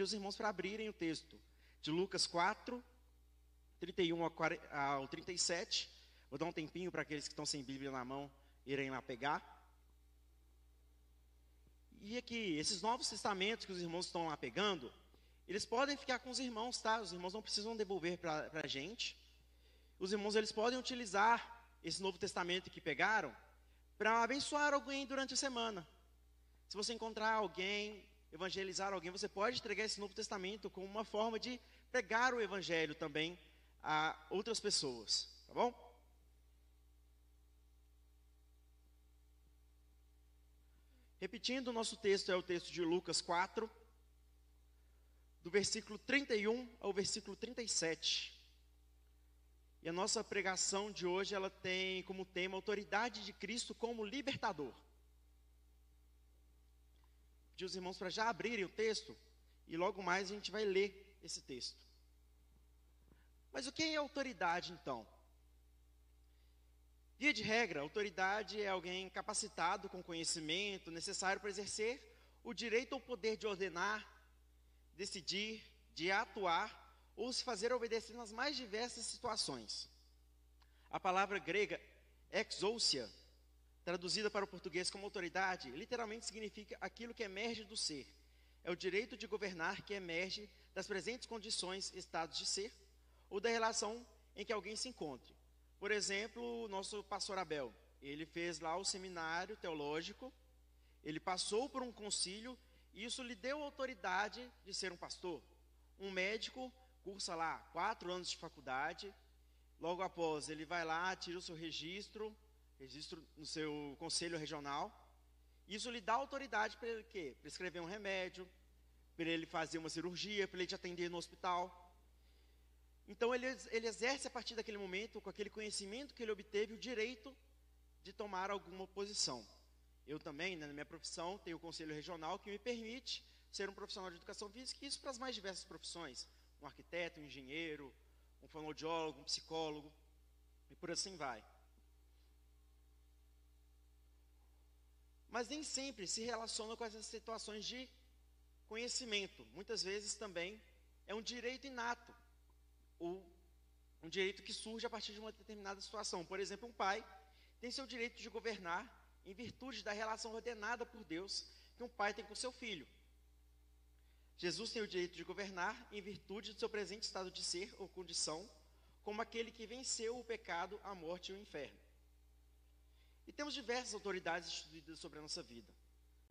pedir os irmãos para abrirem o texto de Lucas 4, 31 ao 37. Vou dar um tempinho para aqueles que estão sem Bíblia na mão irem lá pegar. E aqui, esses novos testamentos que os irmãos estão lá pegando, eles podem ficar com os irmãos, tá? Os irmãos não precisam devolver para a gente. Os irmãos, eles podem utilizar esse Novo Testamento que pegaram para abençoar alguém durante a semana. Se você encontrar alguém, evangelizar alguém, você pode entregar esse Novo Testamento como uma forma de pregar o Evangelho também a outras pessoas, tá bom? Repetindo, o nosso texto é o texto de Lucas 4, do versículo 31 ao versículo 37. E a nossa pregação de hoje, ela tem como tema autoridade de Cristo como libertador. Pedir os irmãos para já abrirem o texto e logo mais a gente vai ler esse texto. Mas o que é autoridade então? Via de regra, autoridade é alguém capacitado com conhecimento necessário para exercer o direito ou poder de ordenar, decidir, de atuar ou se fazer obedecer nas mais diversas situações. A palavra grega exousia, traduzida para o português como autoridade, literalmente significa aquilo que emerge do ser. É o direito de governar que emerge das presentes condições, estados de ser, ou da relação em que alguém se encontre. Por exemplo, o nosso pastor Abel, ele fez lá o seminário teológico, ele passou por um concílio, e isso lhe deu autoridade de ser um pastor. Um médico cursa lá quatro anos de faculdade, logo após ele vai lá, tira o seu registro, registro no seu conselho regional. Isso lhe dá autoridade para ele quê? Prescrever um remédio, para ele fazer uma cirurgia, para ele te atender no hospital. Então ele, ele exerce a partir daquele momento, com aquele conhecimento que ele obteve, o direito de tomar alguma posição. Eu também, né, na minha profissão, tenho o conselho regional que me permite ser um profissional de educação física, e isso para as mais diversas profissões um arquiteto, um engenheiro, um fonoaudiólogo, um psicólogo, e por assim vai. Mas nem sempre se relaciona com essas situações de conhecimento. Muitas vezes também é um direito inato, ou um direito que surge a partir de uma determinada situação. Por exemplo, um pai tem seu direito de governar em virtude da relação ordenada por Deus que um pai tem com seu filho. Jesus tem o direito de governar em virtude do seu presente estado de ser ou condição, como aquele que venceu o pecado, a morte e o inferno. E temos diversas autoridades instituídas sobre a nossa vida.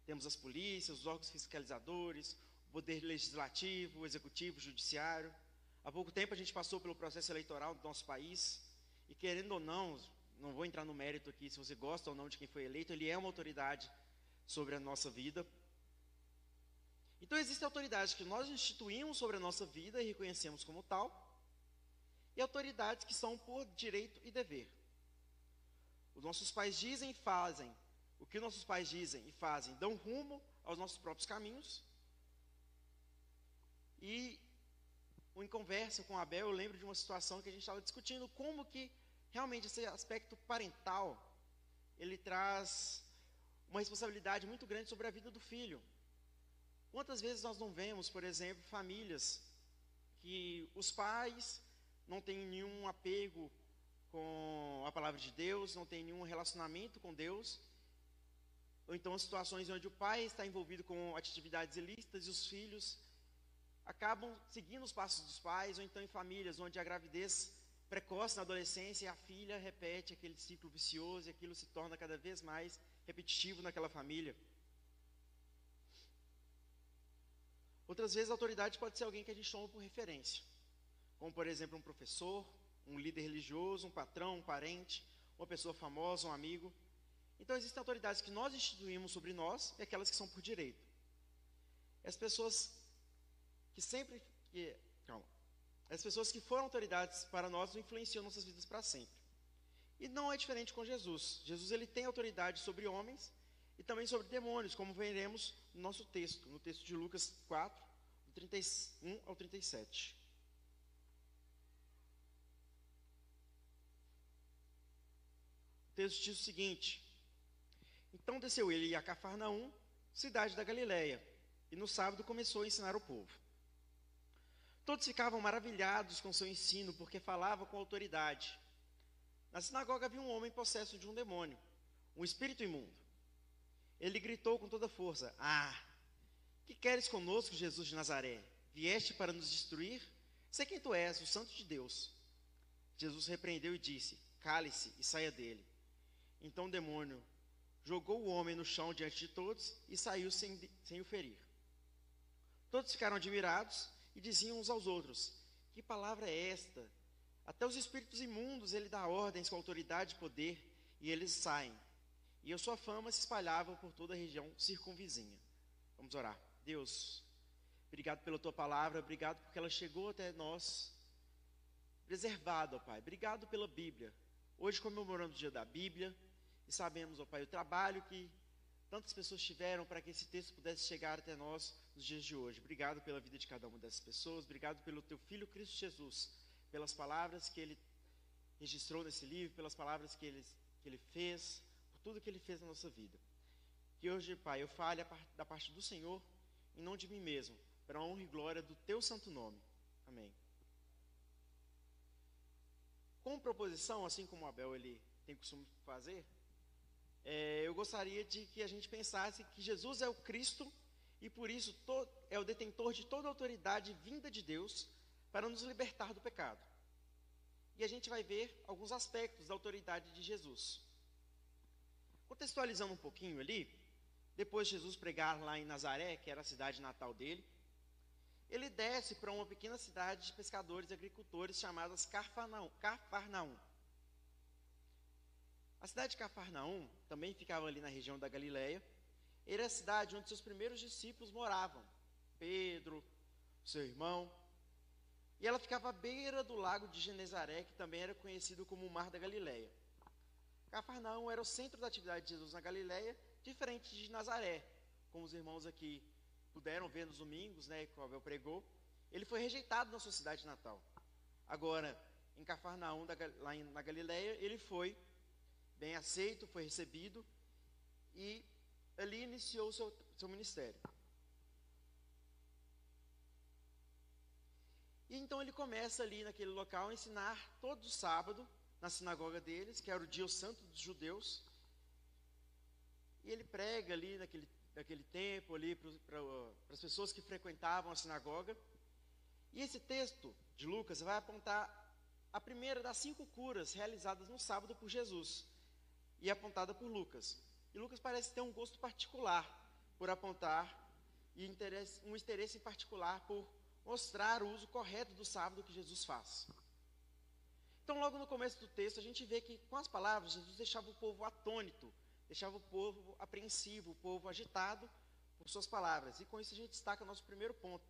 Temos as polícias, os órgãos fiscalizadores, o poder legislativo, o executivo, o judiciário. Há pouco tempo a gente passou pelo processo eleitoral do nosso país, e querendo ou não, não vou entrar no mérito aqui se você gosta ou não de quem foi eleito, ele é uma autoridade sobre a nossa vida, então existem autoridades que nós instituímos sobre a nossa vida e reconhecemos como tal, e autoridades que são por direito e dever. Os nossos pais dizem e fazem o que nossos pais dizem e fazem, dão rumo aos nossos próprios caminhos. E em conversa com Abel, eu lembro de uma situação que a gente estava discutindo como que realmente esse aspecto parental ele traz uma responsabilidade muito grande sobre a vida do filho. Quantas vezes nós não vemos, por exemplo, famílias que os pais não têm nenhum apego com a palavra de Deus, não têm nenhum relacionamento com Deus, ou então situações onde o pai está envolvido com atividades ilícitas e os filhos acabam seguindo os passos dos pais, ou então em famílias onde a gravidez precoce na adolescência e a filha repete aquele ciclo vicioso e aquilo se torna cada vez mais repetitivo naquela família. Outras vezes a autoridade pode ser alguém que a gente toma por referência, como por exemplo um professor, um líder religioso, um patrão, um parente, uma pessoa famosa, um amigo. Então existem autoridades que nós instituímos sobre nós e aquelas que são por direito. As pessoas que sempre que, calma, as pessoas que foram autoridades para nós influenciam nossas vidas para sempre. E não é diferente com Jesus. Jesus ele tem autoridade sobre homens e também sobre demônios, como veremos no nosso texto, no texto de Lucas 4, do 31 ao 37. Texto diz o seguinte: Então desceu ele a Cafarnaum, cidade da Galiléia, e no sábado começou a ensinar o povo. Todos ficavam maravilhados com seu ensino, porque falava com autoridade. Na sinagoga havia um homem possesso de um demônio, um espírito imundo. Ele gritou com toda força: Ah, que queres conosco, Jesus de Nazaré? Vieste para nos destruir? Sei quem tu és, o Santo de Deus. Jesus repreendeu e disse: Cale-se e saia dele. Então o demônio jogou o homem no chão diante de todos e saiu sem, sem o ferir. Todos ficaram admirados e diziam uns aos outros: Que palavra é esta? Até os espíritos imundos ele dá ordens com autoridade e poder, e eles saem. E a sua fama se espalhava por toda a região circunvizinha. Vamos orar. Deus, obrigado pela tua palavra, obrigado porque ela chegou até nós preservada, Pai. Obrigado pela Bíblia. Hoje comemorando o dia da Bíblia e sabemos, ó Pai, o trabalho que tantas pessoas tiveram para que esse texto pudesse chegar até nós nos dias de hoje. Obrigado pela vida de cada uma dessas pessoas, obrigado pelo teu filho Cristo Jesus, pelas palavras que ele registrou nesse livro, pelas palavras que ele, que ele fez, por tudo que ele fez na nossa vida. Que hoje, Pai, eu fale da parte do Senhor e não de mim mesmo, para a honra e glória do teu santo nome. Amém. Com proposição, assim como Abel ele tem costume fazer, é, eu gostaria de que a gente pensasse que Jesus é o Cristo e por isso é o detentor de toda autoridade vinda de Deus para nos libertar do pecado. E a gente vai ver alguns aspectos da autoridade de Jesus. Contextualizando um pouquinho ali, depois de Jesus pregar lá em Nazaré, que era a cidade natal dele, ele desce para uma pequena cidade de pescadores e agricultores chamada Cafarnaum. A cidade de Cafarnaum também ficava ali na região da Galileia. Era a cidade onde seus primeiros discípulos moravam. Pedro, seu irmão. E ela ficava à beira do lago de Genezaré, que também era conhecido como o Mar da Galileia. Cafarnaum era o centro da atividade de Jesus na Galileia, diferente de Nazaré, como os irmãos aqui puderam ver nos domingos, né, que o Abel pregou. Ele foi rejeitado na sua cidade natal. Agora, em Cafarnaum, lá na Galileia, ele foi bem aceito, foi recebido e ali iniciou o seu, seu ministério. E então ele começa ali naquele local a ensinar todo sábado na sinagoga deles, que era o dia santo dos judeus. E ele prega ali naquele, naquele tempo ali para as pessoas que frequentavam a sinagoga. E esse texto de Lucas vai apontar a primeira das cinco curas realizadas no sábado por Jesus e apontada por Lucas. E Lucas parece ter um gosto particular por apontar e interesse, um interesse em particular por mostrar o uso correto do sábado que Jesus faz. Então, logo no começo do texto, a gente vê que com as palavras, Jesus deixava o povo atônito, deixava o povo apreensivo, o povo agitado por suas palavras. E com isso a gente destaca o nosso primeiro ponto,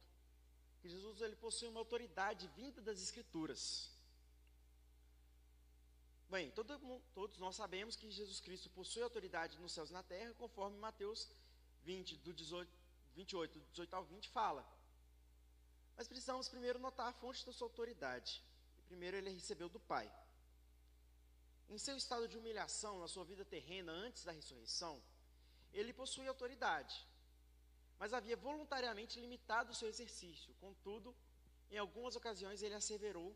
que Jesus ele possui uma autoridade vinda das Escrituras. Bem, todo, todos nós sabemos que Jesus Cristo possui autoridade nos céus e na terra, conforme Mateus 20, do 18, 28, do 18 ao 20, fala. Mas precisamos primeiro notar a fonte da sua autoridade. Primeiro ele recebeu do Pai. Em seu estado de humilhação, na sua vida terrena antes da ressurreição, ele possui autoridade, mas havia voluntariamente limitado o seu exercício. Contudo, em algumas ocasiões ele asseverou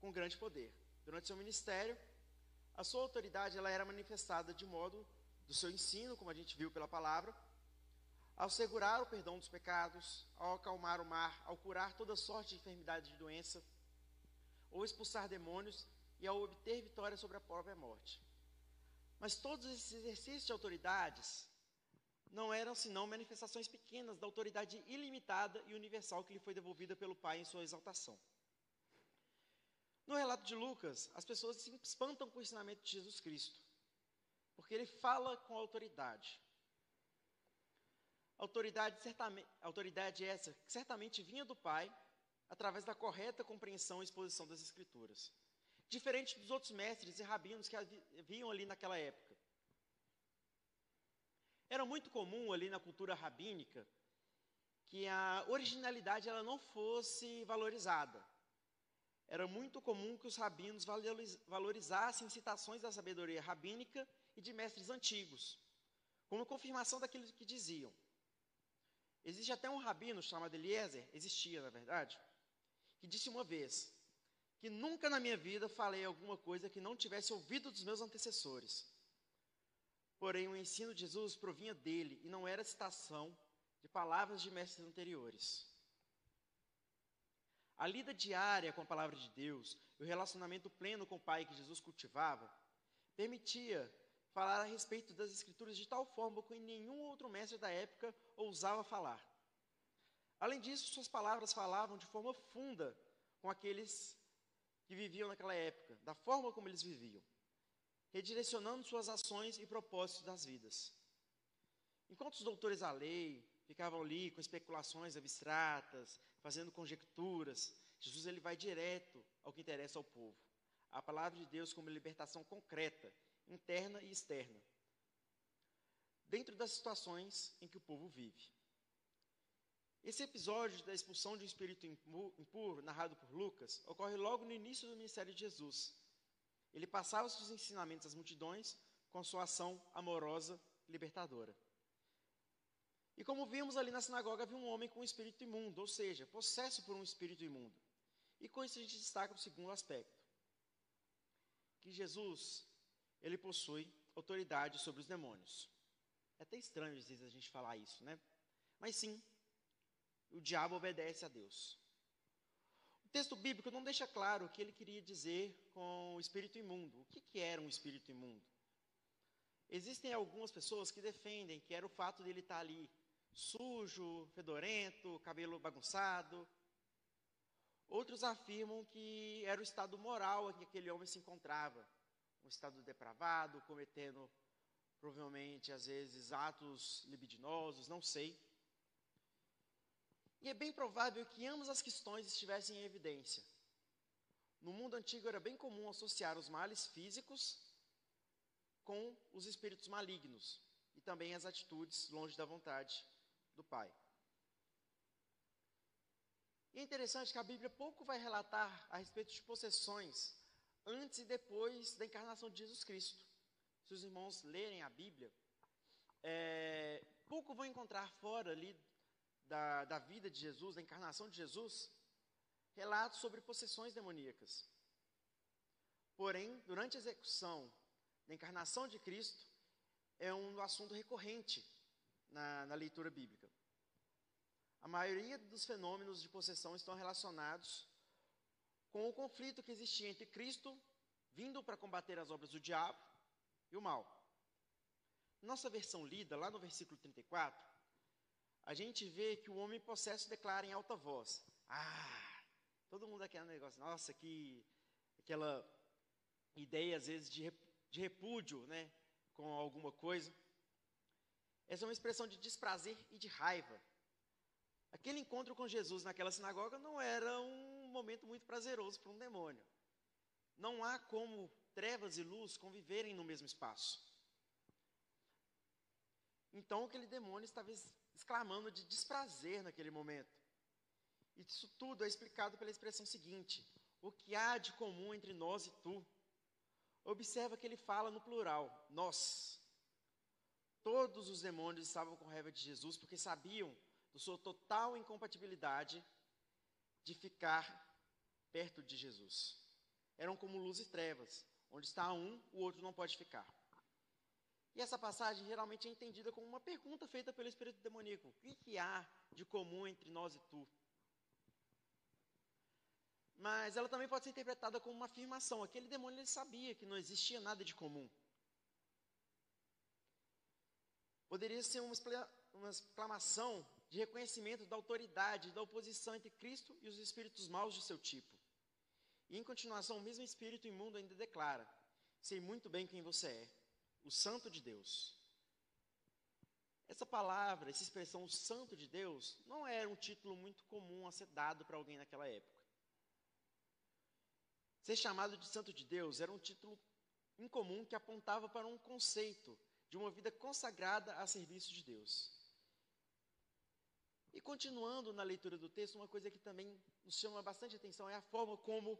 com grande poder. Durante seu ministério, a sua autoridade ela era manifestada de modo do seu ensino, como a gente viu pela palavra, ao segurar o perdão dos pecados, ao acalmar o mar, ao curar toda sorte de enfermidade e doença, ou expulsar demônios e ao obter vitória sobre a própria morte. Mas todos esses exercícios de autoridades não eram senão manifestações pequenas da autoridade ilimitada e universal que lhe foi devolvida pelo Pai em sua exaltação. No relato de Lucas, as pessoas se espantam com o ensinamento de Jesus Cristo, porque ele fala com autoridade. Autoridade, certamente, autoridade essa que certamente vinha do Pai, através da correta compreensão e exposição das Escrituras. Diferente dos outros mestres e rabinos que haviam ali naquela época. Era muito comum ali na cultura rabínica que a originalidade ela não fosse valorizada era muito comum que os rabinos valorizassem citações da sabedoria rabínica e de mestres antigos, como confirmação daquilo que diziam. Existe até um rabino chamado Eliezer, existia na verdade, que disse uma vez que nunca na minha vida falei alguma coisa que não tivesse ouvido dos meus antecessores. Porém, o ensino de Jesus provinha dele e não era citação de palavras de mestres anteriores. A lida diária com a palavra de Deus e o relacionamento pleno com o Pai que Jesus cultivava permitia falar a respeito das Escrituras de tal forma que nenhum outro mestre da época ousava falar. Além disso, suas palavras falavam de forma funda com aqueles que viviam naquela época, da forma como eles viviam redirecionando suas ações e propósitos das vidas. Enquanto os doutores da lei ficavam ali com especulações abstratas, fazendo conjecturas, Jesus ele vai direto ao que interessa ao povo. A palavra de Deus como libertação concreta, interna e externa, dentro das situações em que o povo vive. Esse episódio da expulsão de um espírito impuro, narrado por Lucas, ocorre logo no início do ministério de Jesus, ele passava seus ensinamentos às multidões com sua ação amorosa libertadora. E como vimos ali na sinagoga, havia um homem com um espírito imundo, ou seja, possesso por um espírito imundo. E com isso a gente destaca o segundo aspecto. Que Jesus, ele possui autoridade sobre os demônios. É até estranho às vezes a gente falar isso, né? Mas sim, o diabo obedece a Deus texto bíblico não deixa claro o que ele queria dizer com o espírito imundo. O que, que era um espírito imundo? Existem algumas pessoas que defendem que era o fato dele estar ali sujo, fedorento, cabelo bagunçado. Outros afirmam que era o estado moral em que aquele homem se encontrava, um estado depravado, cometendo provavelmente às vezes atos libidinosos, não sei. E é bem provável que ambas as questões estivessem em evidência. No mundo antigo era bem comum associar os males físicos com os espíritos malignos e também as atitudes longe da vontade do Pai. E é interessante que a Bíblia pouco vai relatar a respeito de possessões antes e depois da encarnação de Jesus Cristo. Se os irmãos lerem a Bíblia, é, pouco vão encontrar fora ali da, da vida de Jesus, da encarnação de Jesus, relatos sobre possessões demoníacas. Porém, durante a execução da encarnação de Cristo, é um assunto recorrente na, na leitura bíblica. A maioria dos fenômenos de possessão estão relacionados com o conflito que existia entre Cristo, vindo para combater as obras do diabo, e o mal. Nossa versão lida, lá no versículo 34, a gente vê que o homem possesso declara em alta voz: Ah, todo mundo aquele negócio, nossa, que aquela ideia às vezes de, de repúdio, né, com alguma coisa. Essa é uma expressão de desprazer e de raiva. Aquele encontro com Jesus naquela sinagoga não era um momento muito prazeroso para um demônio. Não há como trevas e luz conviverem no mesmo espaço. Então aquele demônio estava exclamando de desprazer naquele momento. Isso tudo é explicado pela expressão seguinte: o que há de comum entre nós e tu? Observa que ele fala no plural, nós. Todos os demônios estavam com raiva de Jesus porque sabiam da sua total incompatibilidade de ficar perto de Jesus. Eram como luz e trevas, onde está um, o outro não pode ficar. E essa passagem geralmente é entendida como uma pergunta feita pelo espírito demoníaco: o que, que há de comum entre nós e tu? Mas ela também pode ser interpretada como uma afirmação. Aquele demônio ele sabia que não existia nada de comum. Poderia ser uma, uma exclamação de reconhecimento da autoridade, da oposição entre Cristo e os espíritos maus de seu tipo. E em continuação, o mesmo espírito imundo ainda declara: Sei muito bem quem você é o Santo de Deus. Essa palavra, essa expressão, o Santo de Deus, não era um título muito comum a ser dado para alguém naquela época. Ser chamado de Santo de Deus era um título incomum que apontava para um conceito de uma vida consagrada a serviço de Deus. E continuando na leitura do texto, uma coisa que também nos chama bastante atenção é a forma como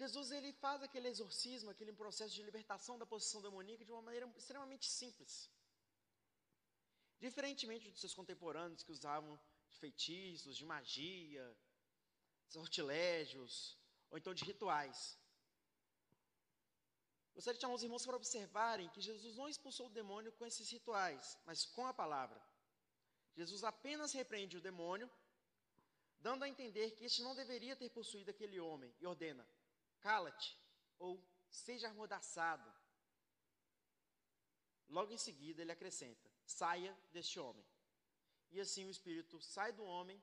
Jesus ele faz aquele exorcismo, aquele processo de libertação da possessão demoníaca de uma maneira extremamente simples. Diferentemente dos seus contemporâneos que usavam de feitiços, de magia, sortilégios, ou então de rituais. Gostaria de chamar os irmãos para observarem que Jesus não expulsou o demônio com esses rituais, mas com a palavra. Jesus apenas repreende o demônio, dando a entender que este não deveria ter possuído aquele homem, e ordena: cala-te, ou seja amordaçado. Logo em seguida, ele acrescenta: saia deste homem. E assim o espírito sai do homem,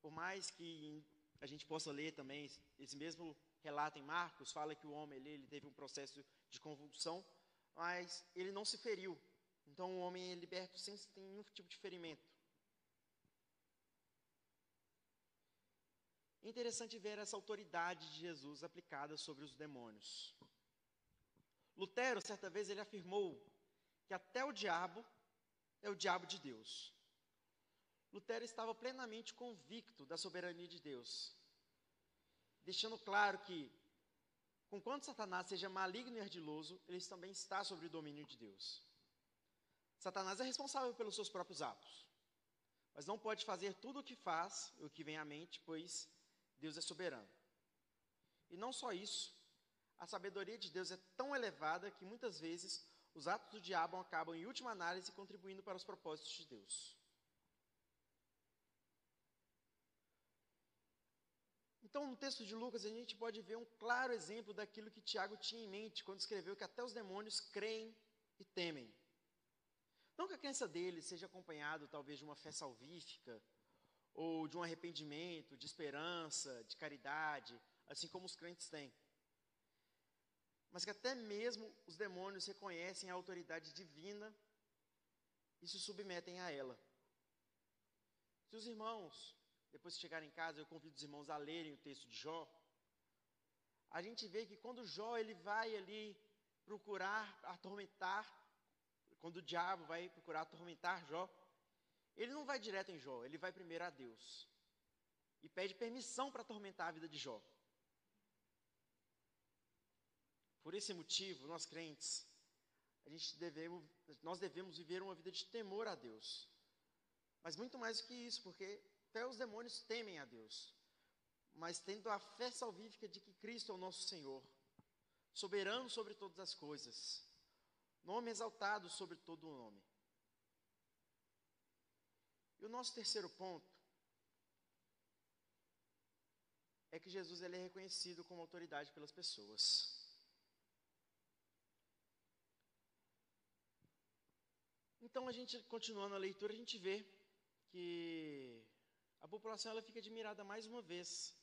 por mais que a gente possa ler também esse mesmo relato em Marcos, fala que o homem ali, ele teve um processo de convulsão, mas ele não se feriu. Então o homem é liberto sem nenhum tipo de ferimento. É interessante ver essa autoridade de Jesus aplicada sobre os demônios. Lutero, certa vez, ele afirmou que até o diabo é o diabo de Deus. Lutero estava plenamente convicto da soberania de Deus, deixando claro que, conquanto Satanás seja maligno e ardiloso, ele também está sobre o domínio de Deus. Satanás é responsável pelos seus próprios atos, mas não pode fazer tudo o que faz, o que vem à mente, pois Deus é soberano. E não só isso, a sabedoria de Deus é tão elevada que muitas vezes os atos do diabo acabam, em última análise, contribuindo para os propósitos de Deus. Então, no texto de Lucas, a gente pode ver um claro exemplo daquilo que Tiago tinha em mente quando escreveu que até os demônios creem e temem. Não que a crença dele seja acompanhado, talvez, de uma fé salvífica, ou de um arrependimento, de esperança, de caridade, assim como os crentes têm. Mas que até mesmo os demônios reconhecem a autoridade divina e se submetem a ela. Se os irmãos, depois de chegarem em casa, eu convido os irmãos a lerem o texto de Jó, a gente vê que quando Jó ele vai ali procurar atormentar, quando o diabo vai procurar atormentar Jó, ele não vai direto em Jó, ele vai primeiro a Deus. E pede permissão para atormentar a vida de Jó. Por esse motivo, nós crentes, a gente devemos, nós devemos viver uma vida de temor a Deus. Mas muito mais do que isso, porque até os demônios temem a Deus. Mas tendo a fé salvífica de que Cristo é o nosso Senhor, soberano sobre todas as coisas, nome exaltado sobre todo o nome. E o nosso terceiro ponto é que Jesus ele é reconhecido como autoridade pelas pessoas. Então a gente continuando a leitura, a gente vê que a população ela fica admirada mais uma vez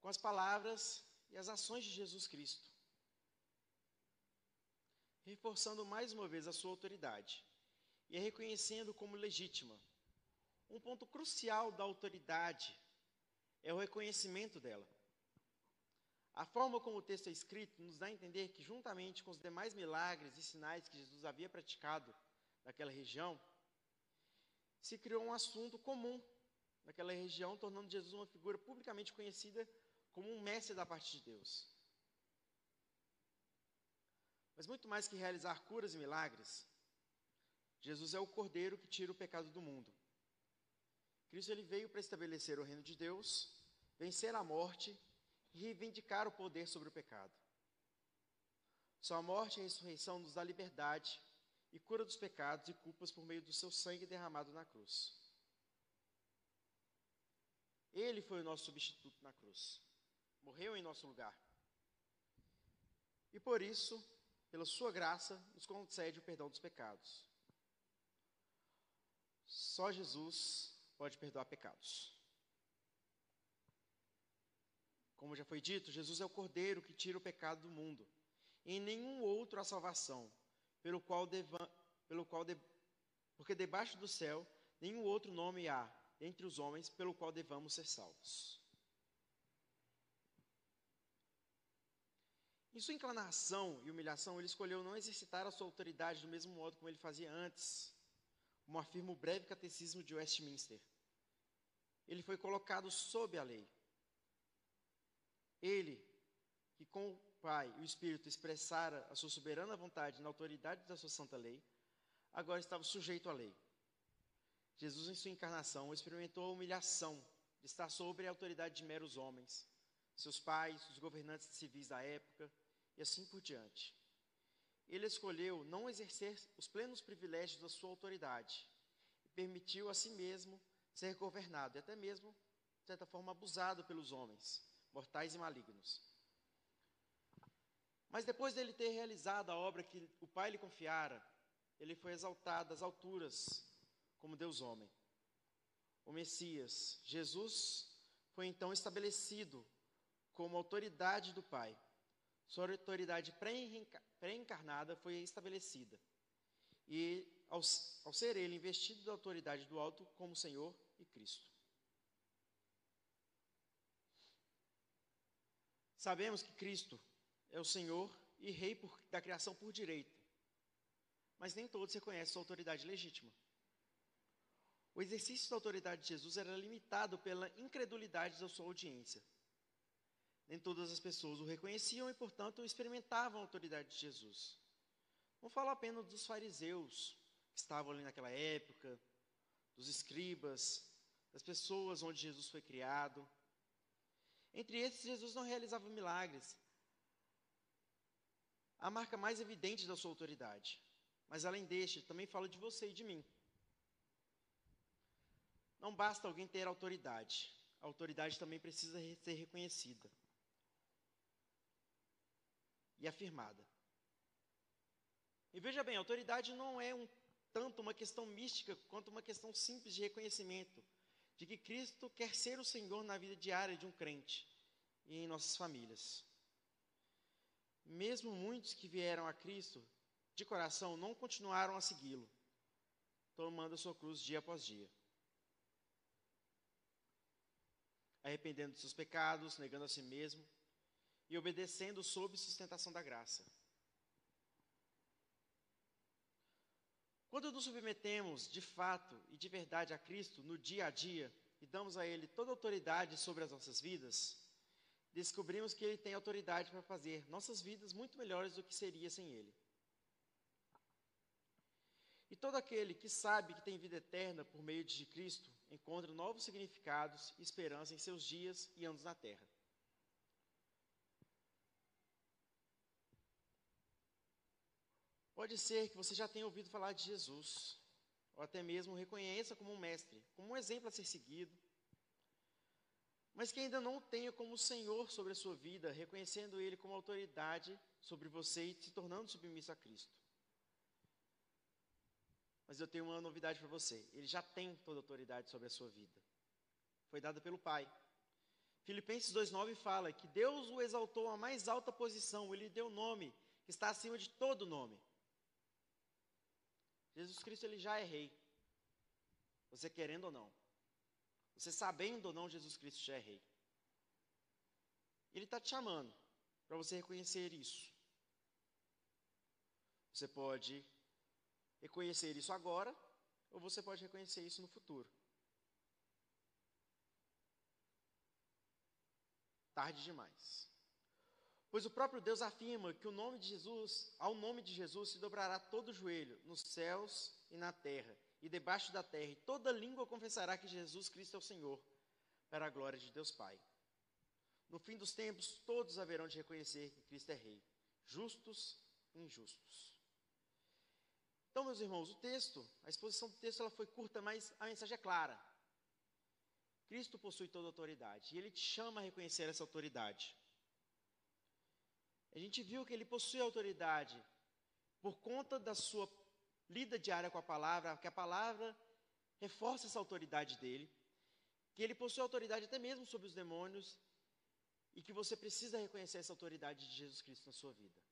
com as palavras e as ações de Jesus Cristo, reforçando mais uma vez a sua autoridade e a reconhecendo como legítima. Um ponto crucial da autoridade é o reconhecimento dela. A forma como o texto é escrito nos dá a entender que, juntamente com os demais milagres e sinais que Jesus havia praticado naquela região, se criou um assunto comum naquela região, tornando Jesus uma figura publicamente conhecida como um mestre da parte de Deus. Mas muito mais que realizar curas e milagres, Jesus é o cordeiro que tira o pecado do mundo. Cristo ele veio para estabelecer o reino de Deus, vencer a morte e reivindicar o poder sobre o pecado. Sua morte e ressurreição nos dá liberdade e cura dos pecados e culpas por meio do seu sangue derramado na cruz. Ele foi o nosso substituto na cruz. Morreu em nosso lugar. E por isso, pela sua graça, nos concede o perdão dos pecados. Só Jesus pode perdoar pecados. Como já foi dito, Jesus é o Cordeiro que tira o pecado do mundo. Em nenhum outro há salvação, pelo qual, deva, pelo qual de, porque debaixo do céu nenhum outro nome há entre os homens pelo qual devamos ser salvos. Em sua inclinação e humilhação, ele escolheu não exercitar a sua autoridade do mesmo modo como ele fazia antes como afirma o breve catecismo de Westminster. Ele foi colocado sob a lei. Ele, que com Pai e o Espírito expressara a sua soberana vontade na autoridade da sua santa lei, agora estava sujeito à lei. Jesus, em sua encarnação, experimentou a humilhação de estar sobre a autoridade de meros homens, seus pais, os governantes civis da época e assim por diante. Ele escolheu não exercer os plenos privilégios da sua autoridade e permitiu a si mesmo ser governado e até mesmo, de certa forma, abusado pelos homens, mortais e malignos. Mas depois dele ter realizado a obra que o Pai lhe confiara, ele foi exaltado às alturas como Deus homem. O Messias, Jesus, foi então estabelecido como autoridade do Pai. Sua autoridade pré-encarnada foi estabelecida. E ao, ao ser ele investido da autoridade do alto como Senhor e Cristo. Sabemos que Cristo é o Senhor e Rei por, da criação por direito, mas nem todos reconhecem sua autoridade legítima. O exercício da autoridade de Jesus era limitado pela incredulidade da sua audiência. Nem todas as pessoas o reconheciam e, portanto, experimentavam a autoridade de Jesus. Não falo apenas dos fariseus, que estavam ali naquela época, dos escribas, das pessoas onde Jesus foi criado. Entre esses, Jesus não realizava milagres, a marca mais evidente da sua autoridade. Mas além deste, também falo de você e de mim. Não basta alguém ter autoridade, a autoridade também precisa ser reconhecida e afirmada. E veja bem, autoridade não é um, tanto uma questão mística quanto uma questão simples de reconhecimento de que Cristo quer ser o Senhor na vida diária de um crente e em nossas famílias. Mesmo muitos que vieram a Cristo de coração não continuaram a segui-lo, tomando a sua cruz dia após dia. Arrependendo de seus pecados, negando a si mesmo e obedecendo sob sustentação da graça. Quando nos submetemos de fato e de verdade a Cristo no dia a dia e damos a Ele toda a autoridade sobre as nossas vidas, descobrimos que Ele tem autoridade para fazer nossas vidas muito melhores do que seria sem Ele. E todo aquele que sabe que tem vida eterna por meio de Cristo encontra novos significados e esperança em seus dias e anos na terra. Pode ser que você já tenha ouvido falar de Jesus, ou até mesmo reconheça como um mestre, como um exemplo a ser seguido, mas que ainda não o tenha como Senhor sobre a sua vida, reconhecendo Ele como autoridade sobre você e se tornando submisso a Cristo. Mas eu tenho uma novidade para você: Ele já tem toda a autoridade sobre a sua vida. Foi dada pelo Pai. Filipenses 2,9 fala que Deus o exaltou à mais alta posição, ele deu nome que está acima de todo nome. Jesus Cristo ele já é rei. Você querendo ou não. Você sabendo ou não, Jesus Cristo já é rei. Ele está te chamando para você reconhecer isso. Você pode reconhecer isso agora, ou você pode reconhecer isso no futuro. Tarde demais. Pois o próprio Deus afirma que o nome de Jesus, ao nome de Jesus se dobrará todo o joelho, nos céus e na terra, e debaixo da terra, e toda língua confessará que Jesus Cristo é o Senhor, para a glória de Deus Pai. No fim dos tempos, todos haverão de reconhecer que Cristo é Rei, justos e injustos. Então, meus irmãos, o texto, a exposição do texto, ela foi curta, mas a mensagem é clara. Cristo possui toda a autoridade e ele te chama a reconhecer essa autoridade. A gente viu que ele possui autoridade por conta da sua lida diária com a palavra, que a palavra reforça essa autoridade dele, que ele possui autoridade até mesmo sobre os demônios e que você precisa reconhecer essa autoridade de Jesus Cristo na sua vida.